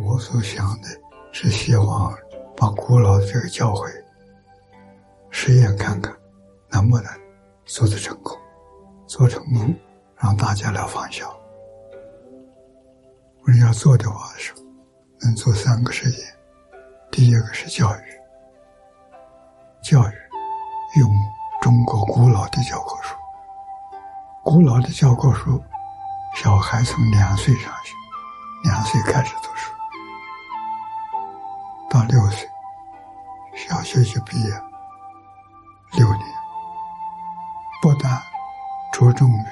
我所想的是希望把古老的这个教诲实验看看，能不能做得成功，做成功，让大家来仿效。我要做的话是，能做三个实验。第一个是教育，教育用中国古老的教科书，古老的教科书，小孩从两岁上学，两岁开始读书，到六岁，小学就毕业，六年，不但着重于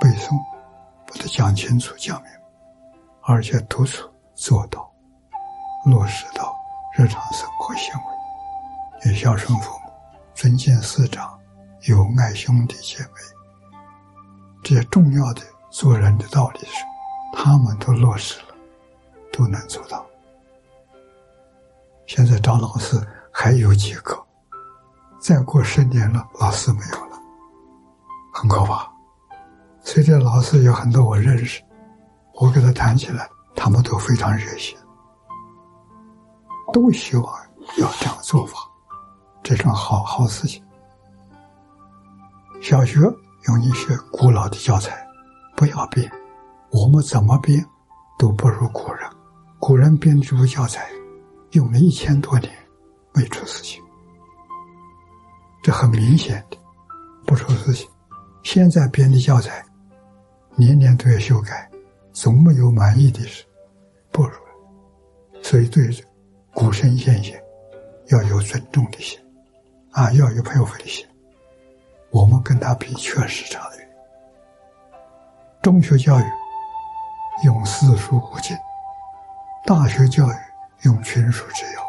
背诵，把它讲清楚讲明，而且督促做到，落实到日常生活行为，也孝顺父母，尊敬师长，友爱兄弟姐妹，这些重要的。做人的道理是，他们都落实了，都能做到。现在找老师还有几个，再过十年了，老师没有了，很可怕。所以这老师有很多我认识，我跟他谈起来，他们都非常热心，都希望要这样做法，这种好好事情。小学用一些古老的教材。不要变，我们怎么变都不如古人。古人编这部教材，用了一千多年，没出事情。这很明显的，不出事情。现在编的教材，年年都要修改，总没有满意的事，不如。所以对古圣先贤要有尊重的心，啊，要有佩服的心。我们跟他比，确实差得远。中学教育用四书五经，大学教育用群书治要。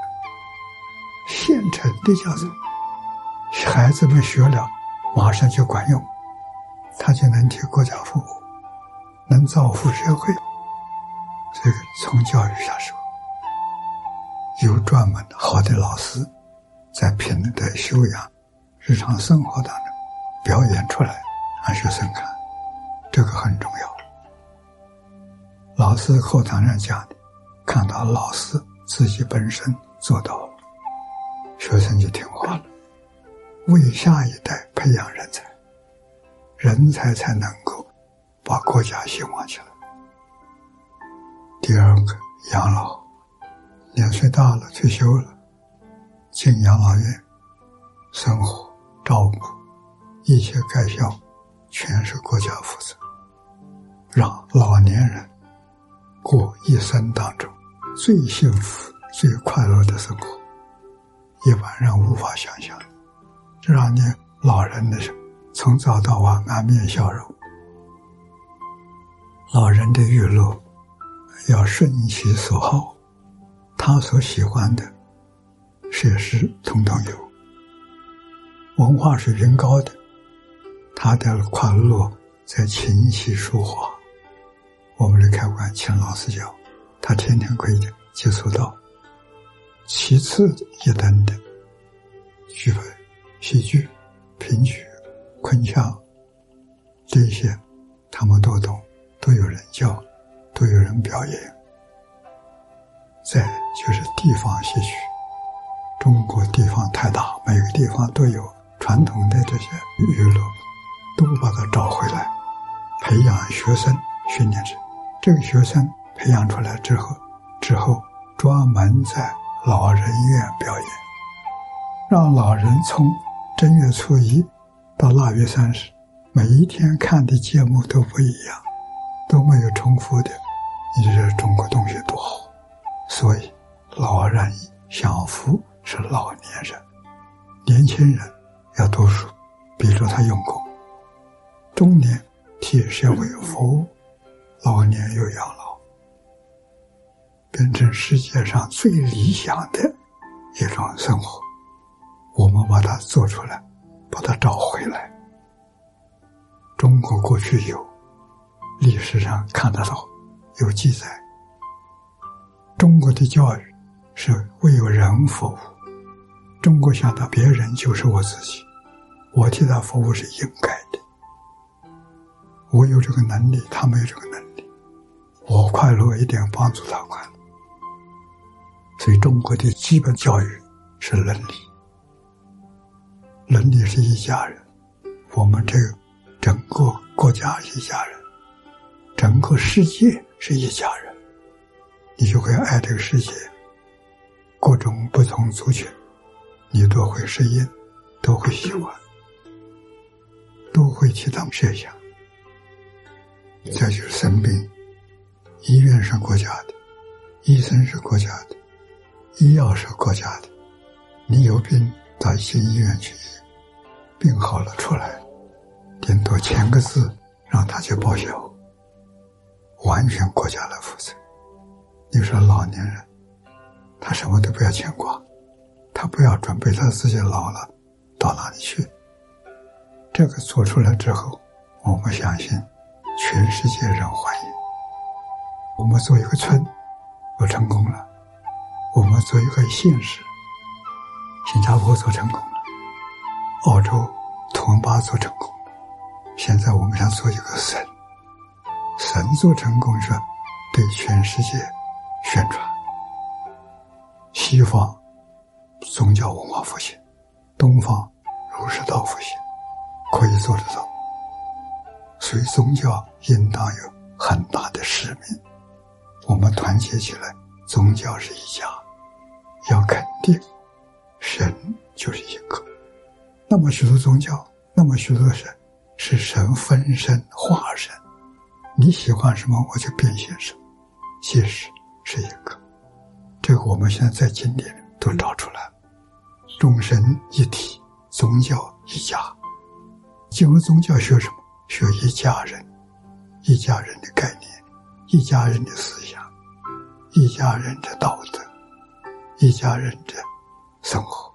现成的教材，孩子们学了，马上就管用，他就能替国家服务，能造福社会。这个从教育下手，有专门的好的老师，在品德修养、日常生活当中表演出来，让学生看。这个很重要。老师课堂上讲的，看到老师自己本身做到了，学生就听话了。为下一代培养人才，人才才能够把国家兴旺起来。第二个，养老，年岁大了退休了，进养老院，生活照顾一切开销，全是国家负责。让老年人过一生当中最幸福、最快乐的生活，一般人无法想象。这让你老人的，从早到晚满面笑容。老人的娱乐要顺其所好，他所喜欢的设施通通有。文化水平高的，他的快乐在琴棋书画。我们的开馆请老师教，他天天可以接触到。其次一等的剧本、戏剧、评剧、昆腔这些，他们都懂，都有人教，都有人表演。再就是地方戏曲，中国地方太大，每个地方都有传统的这些娱乐，都把它找回来，培养学生，训练者。这个学生培养出来之后，之后专门在老人院表演，让老人从正月初一到腊月三十，每一天看的节目都不一样，都没有重复的。你这中国东西多好！所以老人享福是老年人，年轻人要读书，比如他用功，中年替社会服务。老年又养老，变成世界上最理想的一种生活。我们把它做出来，把它找回来。中国过去有，历史上看得到，有记载。中国的教育是为人服务。中国想到别人就是我自己，我替他服务是应该的。我有这个能力，他没有这个能力。我快乐一点，帮助他快乐；所以中国的基本教育是伦理，伦理是一家人。我们这个整个国家一家人，整个世界是一家人，你就会爱这个世界，各种不同族群，你都会适应，都会喜欢，都会去当设想。再就是生病，医院是国家的，医生是国家的，医药是国家的，你有病到一些医院去。病好了出来，顶多签个字，让他去报销，完全国家来负责。你说老年人，他什么都不要牵挂，他不要准备他自己老了到哪里去。这个做出来之后，我们相信全世界人欢迎。我们做一个村，我成功了；做一个现实，新加坡做成功了。澳洲图文巴做成功，现在我们想做一个神，神做成功是对全世界宣传。西方宗教文化复兴，东方儒释道复兴，可以做得到。所以宗教应当有很大的使命，我们团结起来，宗教是一家，要肯定神就是一个。那么许多宗教，那么许多神，是神分身化身，你喜欢什么，我就变现什么，其实是一个。这个我们现在在经典都找出来了，众神一体，宗教一家。进入宗教学什么？学一家人，一家人的概念，一家人的思想，一家人的道德，一家人的生活。